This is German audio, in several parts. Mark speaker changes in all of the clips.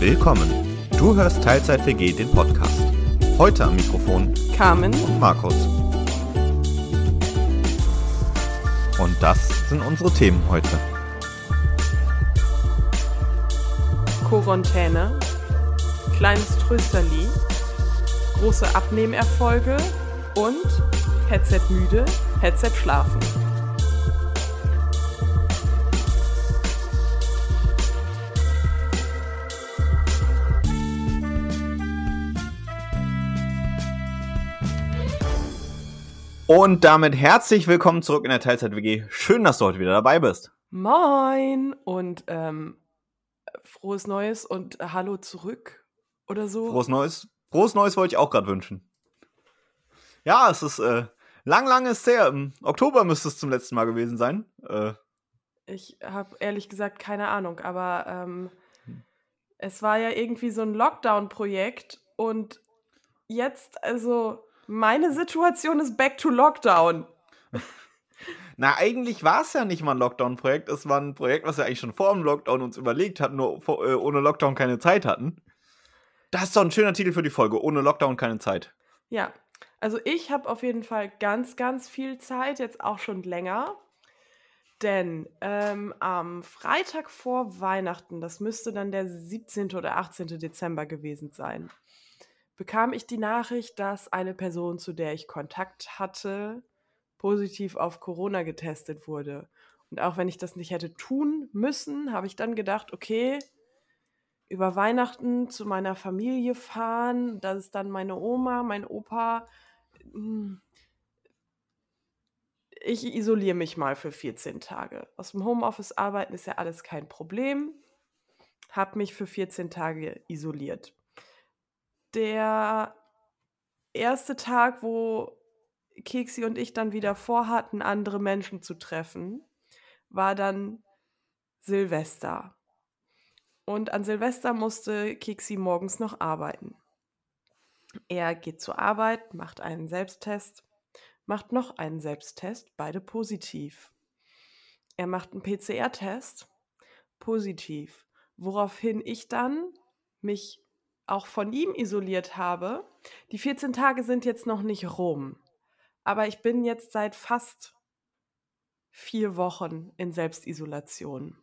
Speaker 1: Willkommen. Du hörst Teilzeit WG den Podcast. Heute am Mikrofon
Speaker 2: Carmen
Speaker 1: und Markus. Und das sind unsere Themen heute.
Speaker 2: Quarantäne, kleines Trösterli, große Abnehmerfolge und Headset müde, Headset schlafen.
Speaker 1: Und damit herzlich willkommen zurück in der Teilzeit WG. Schön, dass du heute wieder dabei bist.
Speaker 2: Moin und ähm, frohes Neues und Hallo zurück oder so.
Speaker 1: Frohes Neues. Frohes Neues wollte ich auch gerade wünschen. Ja, es ist äh, lang, lang ist her. Im Oktober müsste es zum letzten Mal gewesen sein. Äh,
Speaker 2: ich habe ehrlich gesagt keine Ahnung, aber ähm, es war ja irgendwie so ein Lockdown-Projekt und jetzt, also meine Situation ist back to Lockdown.
Speaker 1: Na, eigentlich war es ja nicht mal ein Lockdown-Projekt. Es war ein Projekt, was wir eigentlich schon vor dem Lockdown uns überlegt hatten, nur vor, äh, ohne Lockdown keine Zeit hatten. Das ist doch ein schöner Titel für die Folge. Ohne Lockdown keine Zeit.
Speaker 2: Ja, also ich habe auf jeden Fall ganz, ganz viel Zeit, jetzt auch schon länger. Denn ähm, am Freitag vor Weihnachten, das müsste dann der 17. oder 18. Dezember gewesen sein, bekam ich die Nachricht, dass eine Person, zu der ich Kontakt hatte, positiv auf Corona getestet wurde. Und auch wenn ich das nicht hätte tun müssen, habe ich dann gedacht, okay, über Weihnachten zu meiner Familie fahren, das ist dann meine Oma, mein Opa. Hm, ich isoliere mich mal für 14 Tage. Aus dem Homeoffice arbeiten ist ja alles kein Problem. Habe mich für 14 Tage isoliert der erste Tag, wo Keksi und ich dann wieder vorhatten, andere Menschen zu treffen, war dann Silvester. Und an Silvester musste Keksi morgens noch arbeiten. Er geht zur Arbeit, macht einen Selbsttest, macht noch einen Selbsttest, beide positiv. Er macht einen PCR-Test, positiv. Woraufhin ich dann mich auch von ihm isoliert habe. Die 14 Tage sind jetzt noch nicht rum, aber ich bin jetzt seit fast vier Wochen in Selbstisolation.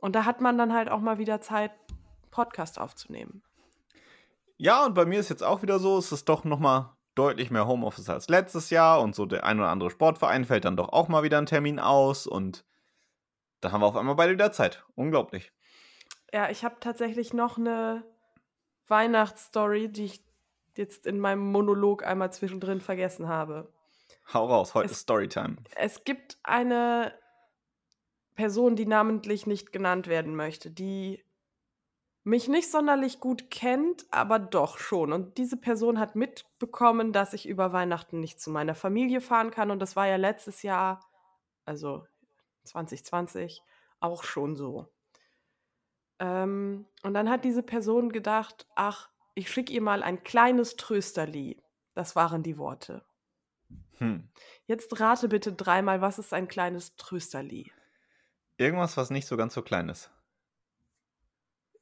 Speaker 2: Und da hat man dann halt auch mal wieder Zeit, Podcast aufzunehmen.
Speaker 1: Ja, und bei mir ist jetzt auch wieder so, es ist doch noch mal deutlich mehr Homeoffice als letztes Jahr und so der ein oder andere Sportverein fällt dann doch auch mal wieder ein Termin aus und da haben wir auf einmal beide wieder Zeit. Unglaublich.
Speaker 2: Ja, ich habe tatsächlich noch eine Weihnachtsstory, die ich jetzt in meinem Monolog einmal zwischendrin vergessen habe.
Speaker 1: Hau raus, heute es, ist Storytime.
Speaker 2: Es gibt eine Person, die namentlich nicht genannt werden möchte, die mich nicht sonderlich gut kennt, aber doch schon. Und diese Person hat mitbekommen, dass ich über Weihnachten nicht zu meiner Familie fahren kann. Und das war ja letztes Jahr, also 2020, auch schon so. Ähm, und dann hat diese Person gedacht, ach, ich schicke ihr mal ein kleines Trösterli. Das waren die Worte. Hm. Jetzt rate bitte dreimal, was ist ein kleines Trösterli?
Speaker 1: Irgendwas, was nicht so ganz so klein ist.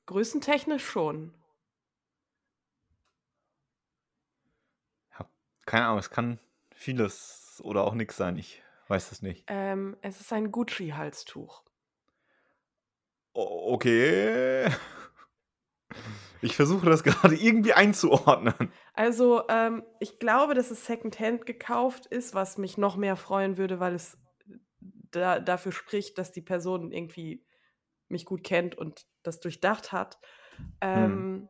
Speaker 2: Größentechnisch schon.
Speaker 1: Keine Ahnung, es kann vieles oder auch nichts sein. Ich weiß es nicht.
Speaker 2: Ähm, es ist ein Gucci-Halstuch.
Speaker 1: Okay. Ich versuche das gerade irgendwie einzuordnen.
Speaker 2: Also, ähm, ich glaube, dass es Secondhand gekauft ist, was mich noch mehr freuen würde, weil es da, dafür spricht, dass die Person irgendwie mich gut kennt und das durchdacht hat. Ähm, hm.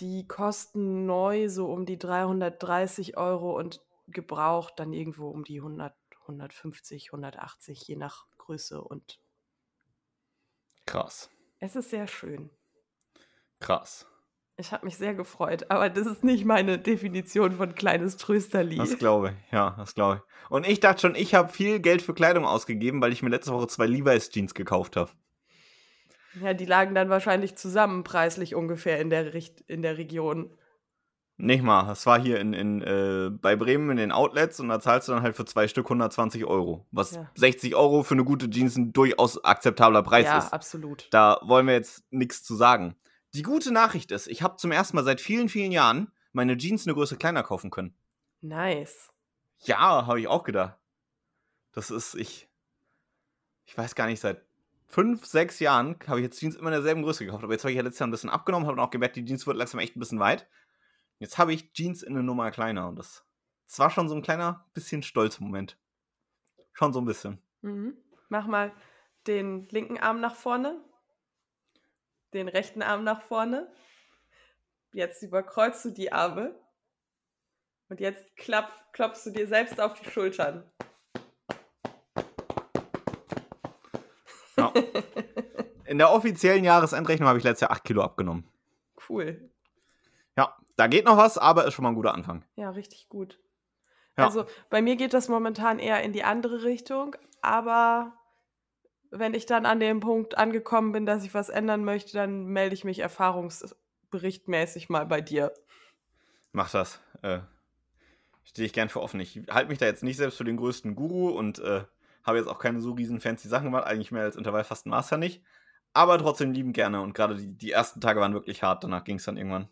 Speaker 2: Die kosten neu so um die 330 Euro und gebraucht dann irgendwo um die 100, 150, 180, je nach Größe und
Speaker 1: Krass.
Speaker 2: Es ist sehr schön.
Speaker 1: Krass.
Speaker 2: Ich habe mich sehr gefreut, aber das ist nicht meine Definition von kleines Trösterli.
Speaker 1: Das glaube ich, ja, das glaube ich. Und ich dachte schon, ich habe viel Geld für Kleidung ausgegeben, weil ich mir letzte Woche zwei Levi's Jeans gekauft habe.
Speaker 2: Ja, die lagen dann wahrscheinlich zusammen preislich ungefähr in der, Richt in der Region.
Speaker 1: Nicht mal. Das war hier in, in, äh, bei Bremen in den Outlets und da zahlst du dann halt für zwei Stück 120 Euro. Was
Speaker 2: Ja.
Speaker 1: 60 Euro für eine gute Jeans ein durchaus akzeptabler Preis
Speaker 2: ja,
Speaker 1: ist.
Speaker 2: absolut.
Speaker 1: Da wollen wir jetzt nichts zu sagen. Die gute Nachricht ist, ich habe zum ersten Mal seit vielen, vielen Jahren meine Jeans eine Größe kleiner kaufen können.
Speaker 2: Nice.
Speaker 1: Ja, habe ich auch gedacht. Das ist, ich. Ich weiß gar nicht, seit fünf, sechs Jahren habe ich jetzt Jeans immer in derselben Größe gekauft. Aber jetzt habe ich ja letztes Jahr ein bisschen abgenommen, habe auch gemerkt, die Jeans wird langsam echt ein bisschen weit. Jetzt habe ich Jeans in eine Nummer kleiner und das, das war schon so ein kleiner bisschen Stolzmoment. Schon so ein bisschen.
Speaker 2: Mhm. Mach mal den linken Arm nach vorne, den rechten Arm nach vorne. Jetzt überkreuzt du die Arme und jetzt klapp, klopfst du dir selbst auf die Schultern.
Speaker 1: Ja. In der offiziellen Jahresendrechnung habe ich letztes Jahr 8 Kilo abgenommen.
Speaker 2: Cool.
Speaker 1: Ja, da geht noch was, aber ist schon mal ein guter Anfang.
Speaker 2: Ja, richtig gut.
Speaker 1: Ja.
Speaker 2: Also bei mir geht das momentan eher in die andere Richtung, aber wenn ich dann an dem Punkt angekommen bin, dass ich was ändern möchte, dann melde ich mich erfahrungsberichtmäßig mal bei dir.
Speaker 1: Mach das. Äh, Stehe ich gern für offen. Ich halte mich da jetzt nicht selbst für den größten Guru und äh, habe jetzt auch keine so riesen fancy Sachen gemacht. Eigentlich mehr als Intervallfasten Master nicht. Aber trotzdem lieben gerne. Und gerade die, die ersten Tage waren wirklich hart. Danach ging es dann irgendwann.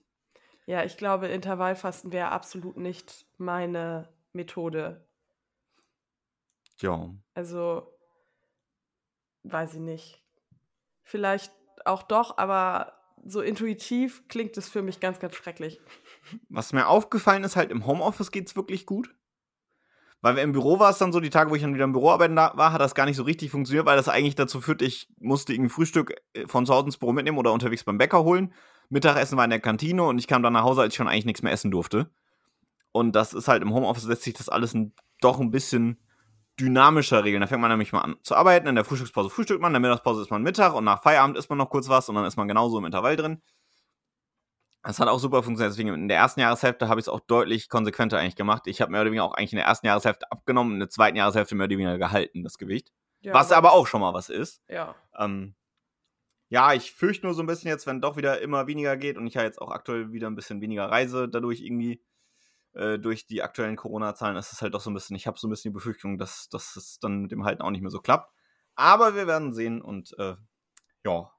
Speaker 2: Ja, ich glaube, Intervallfasten wäre absolut nicht meine Methode.
Speaker 1: Ja.
Speaker 2: Also, weiß ich nicht. Vielleicht auch doch, aber so intuitiv klingt es für mich ganz, ganz schrecklich.
Speaker 1: Was mir aufgefallen ist, halt im Homeoffice geht es wirklich gut. Weil wir im Büro war es dann so, die Tage, wo ich dann wieder im Büro arbeiten war, hat das gar nicht so richtig funktioniert, weil das eigentlich dazu führt, ich musste irgendwie Frühstück äh, von zu Hause ins Büro mitnehmen oder unterwegs beim Bäcker holen. Mittagessen war in der Kantine und ich kam dann nach Hause, als ich schon eigentlich nichts mehr essen durfte. Und das ist halt im Homeoffice lässt sich das alles ein, doch ein bisschen dynamischer regeln. Da fängt man nämlich mal an zu arbeiten, in der Frühstückspause frühstückt man, in der Mittagspause ist man Mittag und nach Feierabend isst man noch kurz was und dann ist man genauso im Intervall drin. Das hat auch super funktioniert. Deswegen in der ersten Jahreshälfte habe ich es auch deutlich konsequenter eigentlich gemacht. Ich habe mehr oder weniger auch eigentlich in der ersten Jahreshälfte abgenommen, in der zweiten Jahreshälfte mehr oder weniger gehalten, das Gewicht.
Speaker 2: Ja,
Speaker 1: was aber auch schon mal was ist.
Speaker 2: Ja.
Speaker 1: Ähm, ja, ich fürchte nur so ein bisschen jetzt, wenn doch wieder immer weniger geht und ich ja jetzt auch aktuell wieder ein bisschen weniger reise, dadurch irgendwie äh, durch die aktuellen Corona-Zahlen ist es halt doch so ein bisschen, ich habe so ein bisschen die Befürchtung, dass, dass es dann mit dem Halten auch nicht mehr so klappt. Aber wir werden sehen und äh, ja,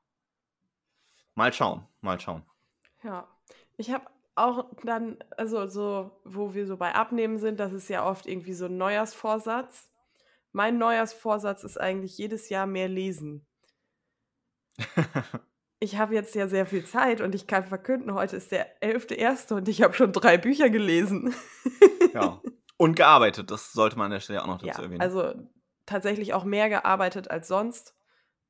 Speaker 1: mal schauen, mal schauen.
Speaker 2: Ja. Ich habe auch dann, also so, wo wir so bei Abnehmen sind, das ist ja oft irgendwie so ein Neujahrsvorsatz. Mein Neujahrsvorsatz ist eigentlich jedes Jahr mehr lesen. Ich habe jetzt ja sehr viel Zeit und ich kann verkünden, heute ist der 11.1. und ich habe schon drei Bücher gelesen.
Speaker 1: ja. Und gearbeitet, das sollte man an der Stelle auch noch dazu
Speaker 2: Ja,
Speaker 1: erwähnen.
Speaker 2: also tatsächlich auch mehr gearbeitet als sonst.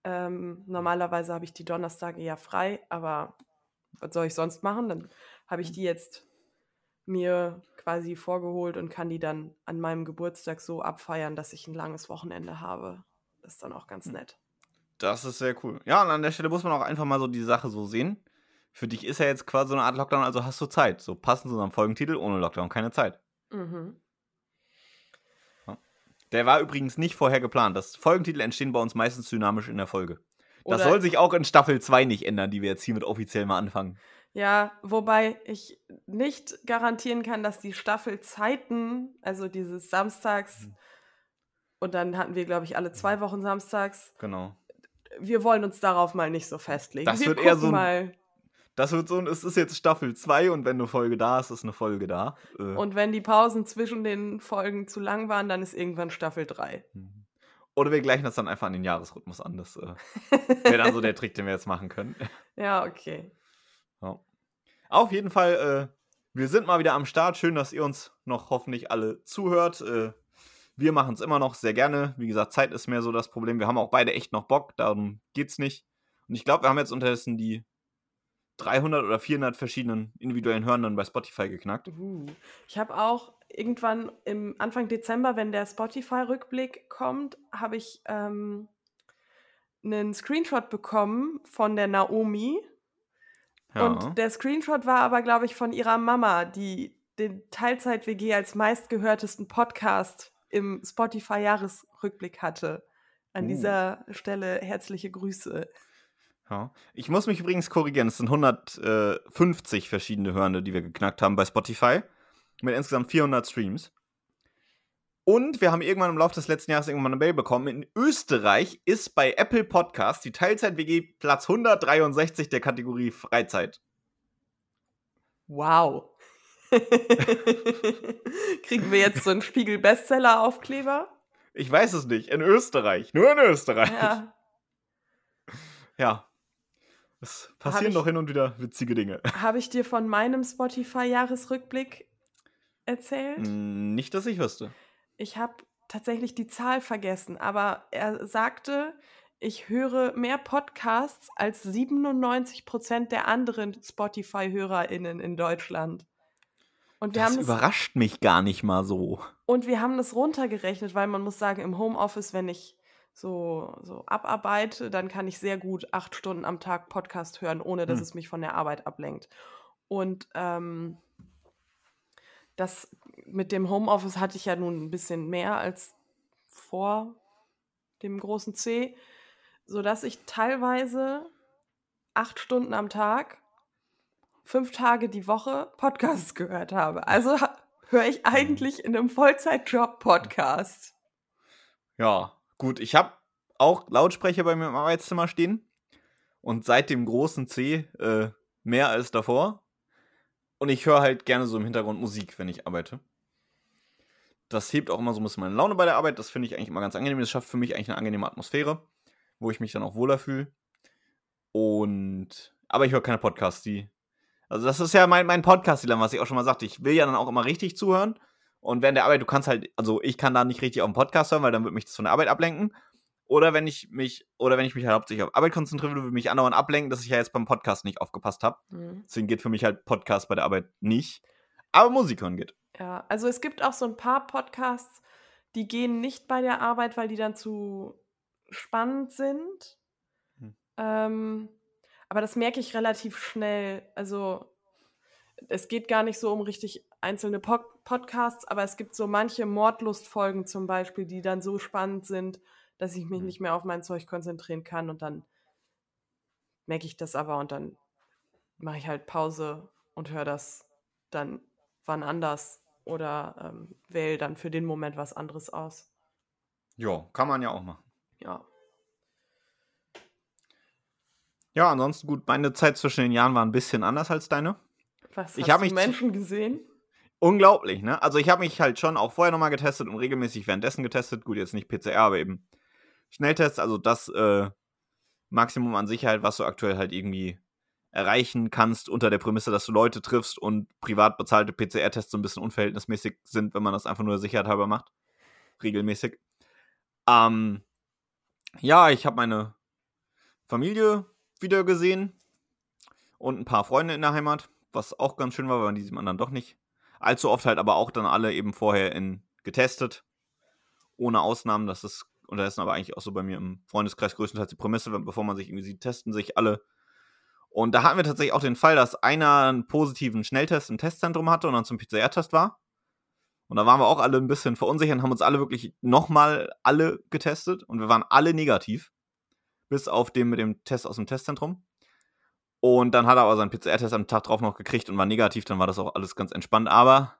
Speaker 2: Ähm, normalerweise habe ich die Donnerstage ja frei, aber was soll ich sonst machen? Dann habe ich die jetzt mir quasi vorgeholt und kann die dann an meinem Geburtstag so abfeiern, dass ich ein langes Wochenende habe. Das ist dann auch ganz nett.
Speaker 1: Das ist sehr cool. Ja, und an der Stelle muss man auch einfach mal so die Sache so sehen. Für dich ist ja jetzt quasi so eine Art Lockdown, also hast du Zeit. So passend zu unserem Folgentitel, ohne Lockdown keine Zeit.
Speaker 2: Mhm.
Speaker 1: Der war übrigens nicht vorher geplant. Das Folgentitel entstehen bei uns meistens dynamisch in der Folge. Das
Speaker 2: Oder-
Speaker 1: soll sich auch in Staffel 2 nicht ändern, die wir jetzt hiermit offiziell mal anfangen.
Speaker 2: Ja, wobei ich nicht garantieren kann, dass die Staffelzeiten, also dieses Samstags,
Speaker 1: Mhm.
Speaker 2: und dann hatten wir, glaube ich, alle zwei Wochen Samstags,
Speaker 1: Genau.
Speaker 2: Wir wollen uns darauf mal nicht so festlegen.
Speaker 1: Das
Speaker 2: wir
Speaker 1: wird eher so ein-
Speaker 2: mal.
Speaker 1: Das wird so, ein- es ist jetzt Staffel 2 und wenn eine Folge da ist, ist eine Folge da. Äh,
Speaker 2: Und wenn die Pausen zwischen den Folgen zu lang waren, dann ist irgendwann Staffel 3.
Speaker 1: Mhm. Oder wir gleichen das dann einfach an den Jahresrhythmus an. Das äh, wäre dann so der Trick, den wir jetzt machen können.
Speaker 2: Ja, okay.
Speaker 1: Ja. Auf jeden Fall, äh, wir sind mal wieder am Start. Schön, dass ihr uns noch hoffentlich alle zuhört. Äh, wir machen es immer noch sehr gerne. Wie gesagt, Zeit ist mehr so das Problem. Wir haben auch beide echt noch Bock, darum geht's nicht. Und ich glaube, wir haben jetzt unterdessen die 300 oder 400 verschiedenen individuellen Hörenden bei Spotify geknackt.
Speaker 2: Uh. Ich habe auch irgendwann im Anfang Dezember, wenn der Spotify-Rückblick kommt, habe ich ähm, einen Screenshot bekommen von der Naomi.
Speaker 1: Ja.
Speaker 2: Und der Screenshot war aber, glaube ich, von ihrer Mama, die den Teilzeit-WG als meistgehörtesten Podcast im Spotify-Jahresrückblick hatte. An
Speaker 1: Uh.
Speaker 2: dieser Stelle herzliche Grüße.
Speaker 1: Ja. Ich muss mich übrigens korrigieren. Es sind 150 verschiedene Hörende, die wir geknackt haben bei Spotify. Mit insgesamt 400 Streams. Und wir haben irgendwann im Laufe des letzten Jahres irgendwann eine Mail bekommen. In Österreich ist bei Apple Podcast die Teilzeit-WG Platz 163 der Kategorie Freizeit.
Speaker 2: Wow. Kriegen wir jetzt so einen Spiegel-Bestseller-Aufkleber?
Speaker 1: Ich weiß es nicht. In Österreich. Nur in Österreich.
Speaker 2: Ja.
Speaker 1: Ja. Es passieren doch hin und wieder witzige Dinge.
Speaker 2: Habe ich dir von meinem Spotify-Jahresrückblick erzählt?
Speaker 1: Mm, Nicht, dass ich wüsste.
Speaker 2: Ich habe tatsächlich die Zahl vergessen, aber er sagte, ich höre mehr Podcasts als 97 Prozent der anderen Spotify-HörerInnen in Deutschland. Und wir,
Speaker 1: Das
Speaker 2: haben das,
Speaker 1: überrascht mich gar nicht mal so.
Speaker 2: und wir haben das runtergerechnet, weil man muss sagen, im Homeoffice, wenn ich so, so abarbeite, dann kann ich sehr gut acht Stunden am Tag Podcast hören, ohne dass
Speaker 1: Hm.
Speaker 2: es mich von der Arbeit ablenkt. Und ähm, das mit dem Homeoffice hatte ich ja nun ein bisschen mehr als vor dem großen C, sodass ich teilweise acht Stunden am Tag, fünf Tage die Woche Podcasts gehört habe. Also höre ich eigentlich in einem Vollzeitjob Podcast.
Speaker 1: Ja, gut. Ich habe auch Lautsprecher bei mir im Arbeitszimmer stehen. Und seit dem großen C äh, mehr als davor. Und ich höre halt gerne so im Hintergrund Musik, wenn ich arbeite. Das hebt auch immer so ein bisschen meine Laune bei der Arbeit. Das finde ich eigentlich immer ganz angenehm. Das schafft für mich eigentlich eine angenehme Atmosphäre, wo ich mich dann auch wohler fühle. Und. Aber ich höre keine Podcasts, die. Also, das ist ja mein, mein Podcast-Dilemma, was ich auch schon mal sagte. Ich will ja dann auch immer richtig zuhören. Und während der Arbeit, du kannst halt, also ich kann da nicht richtig auf den Podcast hören, weil dann wird mich das von der Arbeit ablenken. Oder wenn ich mich, oder wenn ich mich halt hauptsächlich auf Arbeit konzentriere, würde mich andauernd ablenken, dass ich ja jetzt beim Podcast nicht aufgepasst habe.
Speaker 2: Mhm.
Speaker 1: Deswegen geht für mich halt Podcast bei der Arbeit nicht. Aber Musik hören geht.
Speaker 2: Ja, also es gibt auch so ein paar Podcasts, die gehen nicht bei der Arbeit, weil die dann zu spannend sind.
Speaker 1: Hm.
Speaker 2: Ähm, aber das merke ich relativ schnell. Also es geht gar nicht so um richtig einzelne Pod Podcasts, aber es gibt so manche Mordlustfolgen zum Beispiel, die dann so spannend sind, dass ich mich
Speaker 1: Hm.
Speaker 2: nicht mehr auf mein Zeug konzentrieren kann und dann merke ich das aber und dann mache ich halt Pause und höre das dann wann anders oder ähm, wähle dann für den Moment was anderes aus.
Speaker 1: Ja, kann man ja auch machen.
Speaker 2: Ja.
Speaker 1: Ja, ansonsten gut, meine Zeit zwischen den Jahren war ein bisschen anders als deine.
Speaker 2: Was
Speaker 1: Ich
Speaker 2: hast du Menschen gesehen?
Speaker 1: Unglaublich, ne? Also ich habe mich halt schon auch vorher nochmal getestet und regelmäßig währenddessen getestet. Gut, jetzt nicht PCR, aber eben Schnelltests. Also das äh, Maximum an Sicherheit, was du aktuell halt irgendwie erreichen kannst, unter der Prämisse, dass du Leute triffst und privat bezahlte PCR-Tests so ein bisschen unverhältnismäßig sind, wenn man das einfach nur der Sicherheit halber macht. Regelmäßig. Ähm, ja, ich habe meine Familie wieder gesehen und ein paar Freunde in der Heimat, was auch ganz schön war, weil man die sieht man dann doch nicht allzu oft halt aber auch dann alle eben vorher in getestet. Ohne Ausnahmen. Das ist unterdessen aber eigentlich auch so bei mir im Freundeskreis größtenteils die Prämisse, bevor man sich irgendwie sieht, testen sich alle. Und da hatten wir tatsächlich auch den Fall, dass einer einen positiven Schnelltest im Testzentrum hatte und dann zum PCR-Test war. Und da waren wir auch alle ein bisschen verunsichert und haben uns alle wirklich nochmal alle getestet und wir waren alle negativ. Bis auf den mit dem Test aus dem Testzentrum. Und dann hat er aber seinen PCR-Test am Tag drauf noch gekriegt und war negativ, dann war das auch alles ganz entspannt. Aber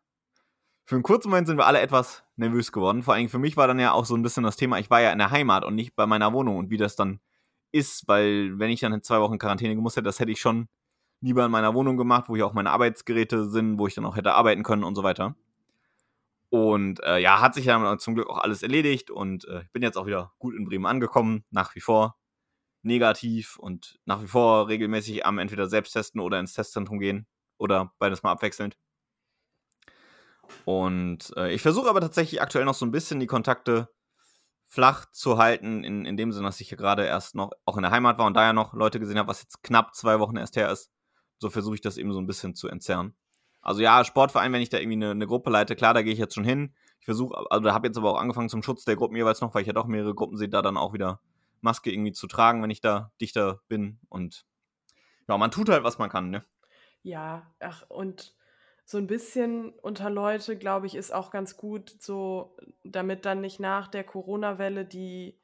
Speaker 1: für einen kurzen Moment sind wir alle etwas nervös geworden. Vor allem für mich war dann ja auch so ein bisschen das Thema, ich war ja in der Heimat und nicht bei meiner Wohnung und wie das dann ist, weil wenn ich dann in zwei Wochen Quarantäne gemusst hätte, das hätte ich schon lieber in meiner Wohnung gemacht, wo hier auch meine Arbeitsgeräte sind, wo ich dann auch hätte arbeiten können und so weiter. Und äh, ja, hat sich dann zum Glück auch alles erledigt und äh, ich bin jetzt auch wieder gut in Bremen angekommen, nach wie vor negativ und nach wie vor regelmäßig am entweder selbst testen oder ins Testzentrum gehen oder beides mal abwechselnd. Und äh, ich versuche aber tatsächlich aktuell noch so ein bisschen die Kontakte flach zu halten, in, in dem Sinne, dass ich hier gerade erst noch auch in der Heimat war und da ja noch Leute gesehen habe, was jetzt knapp zwei Wochen erst her ist. So versuche ich das eben so ein bisschen zu entzerren. Also ja, Sportverein, wenn ich da irgendwie eine, eine Gruppe leite, klar, da gehe ich jetzt schon hin. Ich versuche, also da habe jetzt aber auch angefangen zum Schutz der Gruppen jeweils noch, weil ich ja doch mehrere Gruppen sehe, da dann auch wieder Maske irgendwie zu tragen, wenn ich da dichter bin. Und ja, man tut halt, was man kann, ne?
Speaker 2: Ja, ach, und so ein bisschen unter Leute, glaube ich, ist auch ganz gut, so damit dann nicht nach der Corona-Welle die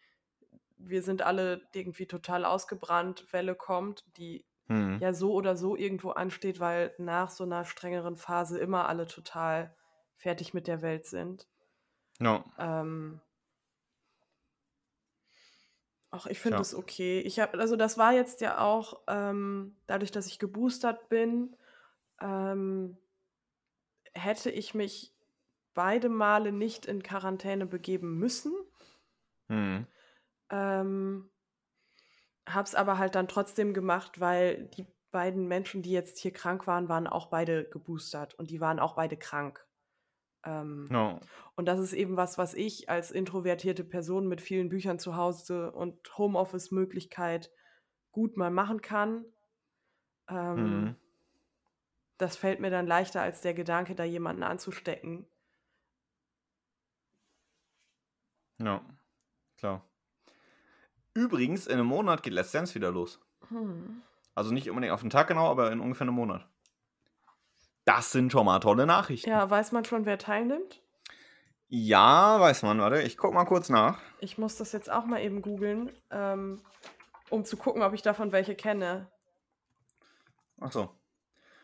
Speaker 2: wir sind alle irgendwie total ausgebrannt, Welle kommt, die
Speaker 1: Hm.
Speaker 2: ja so oder so irgendwo ansteht, weil nach so einer strengeren Phase immer alle total fertig mit der Welt sind.
Speaker 1: Ja.
Speaker 2: Ähm, Ach, ich finde es okay. Ich habe, also das war jetzt ja auch, ähm, dadurch, dass ich geboostert bin, ähm, hätte ich mich beide Male nicht in Quarantäne begeben müssen.
Speaker 1: Hm.
Speaker 2: Ähm, hab's aber halt dann trotzdem gemacht, weil die beiden Menschen, die jetzt hier krank waren, waren auch beide geboostert und die waren auch beide krank. Ähm,
Speaker 1: Ja.
Speaker 2: Und das ist eben was, was ich als introvertierte Person mit vielen Büchern zu Hause und Homeoffice-Möglichkeit gut mal machen kann. Ähm,
Speaker 1: Hm.
Speaker 2: Das fällt mir dann leichter als der Gedanke, da jemanden anzustecken.
Speaker 1: Ja. Klar. Übrigens, in einem Monat geht Let's Dance wieder los.
Speaker 2: Hm.
Speaker 1: Also nicht unbedingt auf den Tag genau, aber in ungefähr einem Monat. Das sind schon mal tolle Nachrichten.
Speaker 2: Ja, weiß man schon, wer teilnimmt?
Speaker 1: Ja, weiß man, warte, ich guck mal kurz nach.
Speaker 2: Ich muss das jetzt auch mal eben googeln, ähm, um zu gucken, ob ich davon welche kenne.
Speaker 1: Ach so.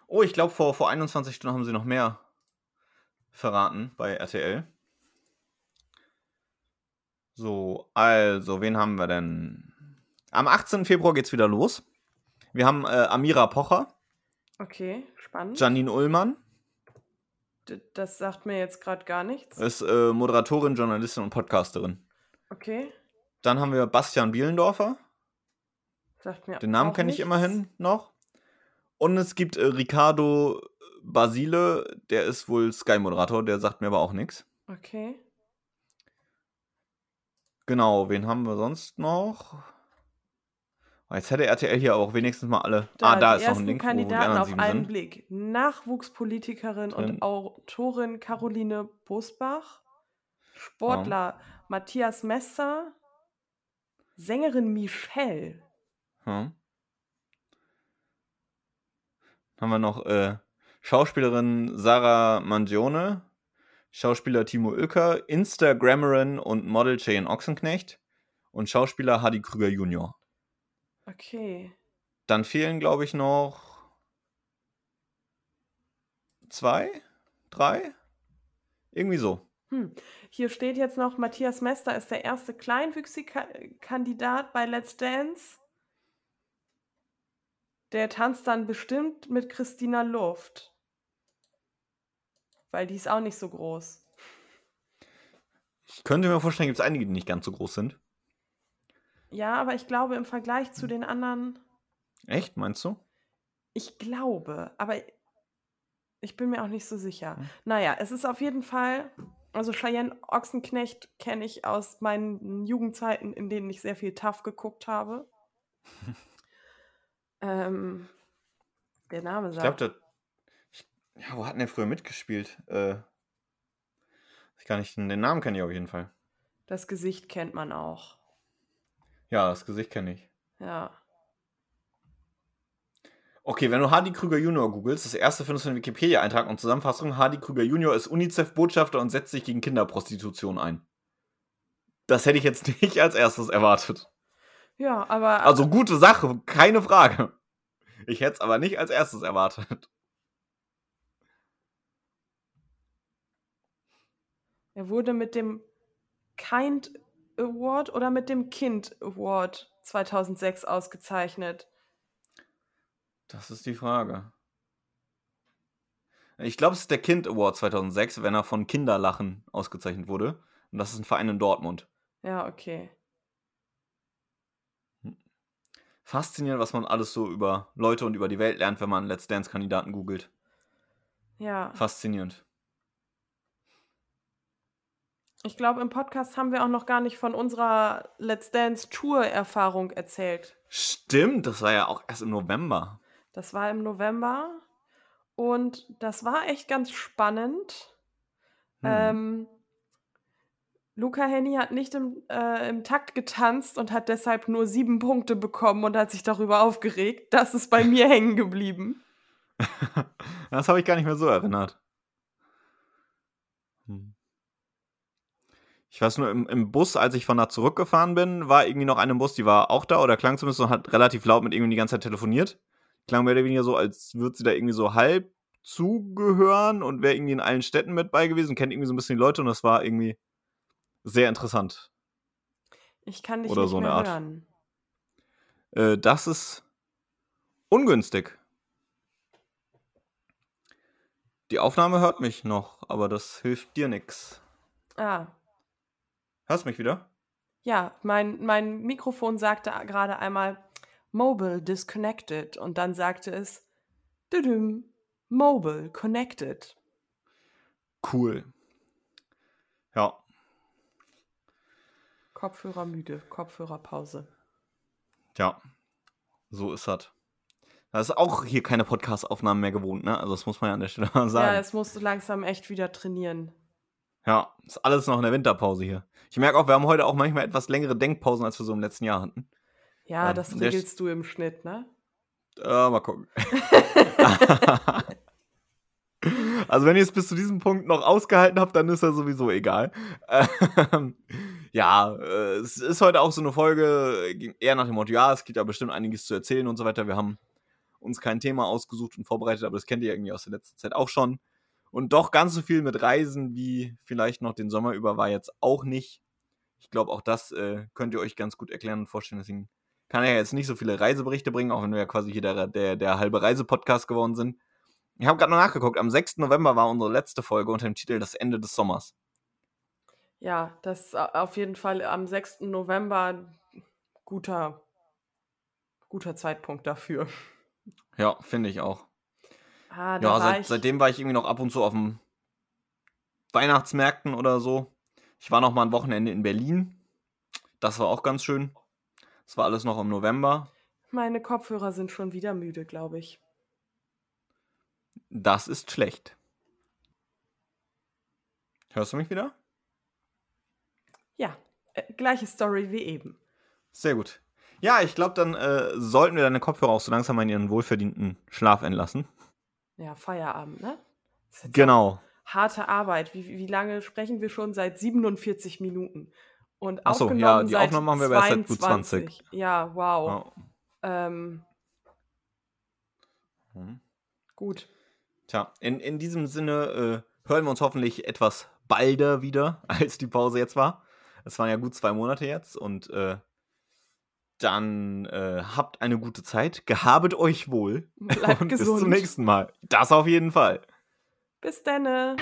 Speaker 1: Oh, ich glaube, vor, vor 21 Stunden haben sie noch mehr verraten bei RTL. So, also, wen haben wir denn? Am 18. Februar geht's wieder los. Wir haben äh, Amira Pocher,
Speaker 2: Okay, spannend.
Speaker 1: Janine Ullmann,
Speaker 2: D das sagt mir jetzt gerade gar nichts.
Speaker 1: ist äh, Moderatorin, Journalistin und Podcasterin.
Speaker 2: Okay,
Speaker 1: Dann haben wir Bastian Bielendorfer,
Speaker 2: sagt mir
Speaker 1: den Namen kenne ich immerhin noch. Und es gibt äh, Ricardo Basile, der ist wohl Sky-Moderator, der sagt mir aber auch nichts.
Speaker 2: Okay.
Speaker 1: Genau, wen haben wir sonst noch? Jetzt hätte RTL hier auch wenigstens mal alle. ah, da ist noch ein Link,
Speaker 2: Kandidaten auf einen
Speaker 1: sind.
Speaker 2: Blick. Nachwuchspolitikerin
Speaker 1: Drin.
Speaker 2: und Autorin Caroline Busbach. Sportler Matthias Messer. Sängerin Michelle.
Speaker 1: Hm. Haben wir noch äh, Schauspielerin Sarah Mangione, Schauspieler Timo Oelker, Instagrammerin und Model Jane Ochsenknecht und Schauspieler Hadi Krüger Jr.
Speaker 2: Okay.
Speaker 1: Dann fehlen, glaube ich, noch zwei, drei, irgendwie so.
Speaker 2: Hm. Hier steht jetzt noch, Matthias Mester ist der erste kleinwüchsige Ka Kandidat bei Let's Dance. Der tanzt dann bestimmt mit Christina Luft. Weil die ist auch nicht so groß.
Speaker 1: Ich könnte mir vorstellen, gibt es einige, die nicht ganz so groß sind.
Speaker 2: Ja, aber ich glaube im Vergleich zu den anderen,
Speaker 1: Echt, meinst du?
Speaker 2: ich glaube, aber ich bin mir auch nicht so sicher.
Speaker 1: Hm.
Speaker 2: Naja, es ist auf jeden Fall, also Cheyenne Ochsenknecht kenne ich aus meinen Jugendzeiten, in denen ich sehr viel TAF geguckt habe. ähm, der Name
Speaker 1: Ich
Speaker 2: sagt.
Speaker 1: glaube. Ich, ja, wo hat denn der früher mitgespielt? Äh, ich kann nicht, den Namen kenne ich auf jeden Fall.
Speaker 2: Das Gesicht kennt man auch.
Speaker 1: Ja, das Gesicht kenne ich.
Speaker 2: Ja.
Speaker 1: Okay, wenn du Hardy Krüger Junior googelst, das erste findest du einen Wikipedia-Eintrag und Zusammenfassung: Hardy Krüger Junior ist UNICEF-Botschafter und setzt sich gegen Kinderprostitution ein. Das hätte ich jetzt nicht als erstes erwartet.
Speaker 2: Ja, aber
Speaker 1: Also gute Sache, keine Frage. Ich hätte es aber nicht als erstes erwartet.
Speaker 2: er wurde mit dem Kind Award oder mit dem Kind Award 2006 ausgezeichnet.
Speaker 1: Das ist die Frage. Ich glaube, es ist der Kind Award 2006, wenn er von Kinderlachen ausgezeichnet wurde. Und das ist ein Verein in Dortmund.
Speaker 2: Ja, okay.
Speaker 1: Faszinierend, was man alles so über Leute und über die Welt lernt, wenn man Let's Dance-Kandidaten googelt.
Speaker 2: Ja.
Speaker 1: Faszinierend.
Speaker 2: Ich glaube, im Podcast haben wir auch noch gar nicht von unserer Let's Dance Tour-Erfahrung erzählt.
Speaker 1: Stimmt, das war ja auch erst im November.
Speaker 2: Das war im November und das war echt ganz spannend.
Speaker 1: Hm.
Speaker 2: Ähm, Luca Henny hat nicht im, äh, im Takt getanzt und hat deshalb nur sieben Punkte bekommen und hat sich darüber aufgeregt. Das ist bei mir hängen geblieben.
Speaker 1: das habe ich gar nicht mehr so erinnert. Hm. Ich weiß nur, im, im Bus, als ich von da zurückgefahren bin, war irgendwie noch eine im Bus, die war auch da oder klang zumindest und hat relativ laut mit irgendwie die ganze Zeit telefoniert. Klang mehr oder weniger so, als würde sie da irgendwie so halb zugehören und wäre irgendwie in allen Städten mit bei gewesen, kennt irgendwie so ein bisschen die Leute und das war irgendwie sehr interessant.
Speaker 2: Ich kann dich
Speaker 1: Oder
Speaker 2: nicht
Speaker 1: so eine
Speaker 2: mehr
Speaker 1: Art.
Speaker 2: hören.
Speaker 1: Äh, das ist ungünstig. Die Aufnahme hört mich noch, aber das hilft dir nix.
Speaker 2: Ah,
Speaker 1: Hörst mich wieder?
Speaker 2: ja, mein, mein Mikrofon sagte gerade einmal Mobile disconnected und dann sagte es düdüm, Mobile connected.
Speaker 1: Cool. Ja,
Speaker 2: Kopfhörer müde, Kopfhörerpause.
Speaker 1: ja. So ist das. Das ist auch hier keine Podcast-Aufnahmen mehr gewohnt, ne? Also das muss man ja an der Stelle mal
Speaker 2: Ja,
Speaker 1: sagen.
Speaker 2: jetzt musst du langsam echt wieder trainieren.
Speaker 1: Ja, ist alles noch in der Winterpause hier. Ich merke auch, wir haben heute auch manchmal etwas längere Denkpausen, als wir so im letzten Jahr hatten.
Speaker 2: Ja,
Speaker 1: Ja,
Speaker 2: das regelst du im Schnitt, ne?
Speaker 1: Äh, mal gucken. also, wenn ihr es bis zu diesem Punkt noch ausgehalten habt, dann ist das sowieso egal. Ähm, ja, äh, es ist heute auch so eine Folge, eher nach dem Motto, ja, es gibt ja bestimmt einiges zu erzählen und so weiter. Wir haben uns kein Thema ausgesucht und vorbereitet, aber das kennt ihr irgendwie aus der letzten Zeit auch schon. Und doch ganz so viel mit Reisen wie vielleicht noch den Sommer über war jetzt auch nicht. Ich glaube, auch das äh, könnt ihr euch ganz gut erklären und vorstellen. Deswegen kann er ja jetzt nicht so viele Reiseberichte bringen, auch wenn wir ja quasi hier der, der, der halbe Reisepodcast geworden sind. Ich habe gerade noch nachgeguckt. Am 6. November war unsere letzte Folge unter dem Titel Das Ende des Sommers.
Speaker 2: Ja, das ist au- auf jeden Fall am 6. November guter, guter Zeitpunkt dafür.
Speaker 1: Ja, finde ich auch.
Speaker 2: Ah,
Speaker 1: Ja,
Speaker 2: war
Speaker 1: seit,
Speaker 2: ich,
Speaker 1: seitdem war ich irgendwie noch ab und zu auf dem Weihnachtsmärkten oder so. Ich war noch mal ein Wochenende in Berlin. Das war auch ganz schön. Das war alles noch im November.
Speaker 2: meine Kopfhörer sind schon wieder müde, glaube ich.
Speaker 1: Das ist schlecht. Hörst du mich wieder?
Speaker 2: Ja, äh, gleiche Story wie eben.
Speaker 1: Sehr gut. Ja, ich glaube, dann äh, sollten wir deine Kopfhörer auch so langsam mal in ihren wohlverdienten Schlaf entlassen.
Speaker 2: Ja, Feierabend, ne?
Speaker 1: Genau.
Speaker 2: Harte Arbeit. Wie, wie lange sprechen wir schon? Seit 47 Minuten. Und
Speaker 1: Ach so, ja,
Speaker 2: aufgenommen
Speaker 1: die
Speaker 2: seit
Speaker 1: Aufnahme machen wir aber seit gut
Speaker 2: 22. Ja, wow.
Speaker 1: Ja.
Speaker 2: Ähm,
Speaker 1: Hm.
Speaker 2: gut.
Speaker 1: Tja, in, in diesem Sinne äh, hören wir uns hoffentlich etwas balder wieder, als die Pause jetzt war. Es waren ja gut zwei Monate jetzt und äh, dann äh, habt eine gute Zeit, gehabet euch wohl
Speaker 2: Bleibt
Speaker 1: und bis
Speaker 2: gesund.
Speaker 1: zum nächsten Mal. Das auf jeden Fall.
Speaker 2: Bis denne.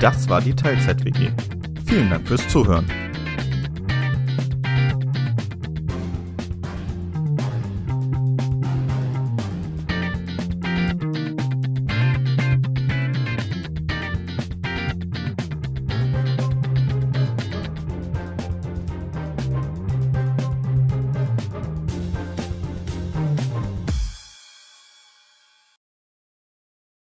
Speaker 1: Das war die Teilzeit-WG. Vielen Dank fürs Zuhören.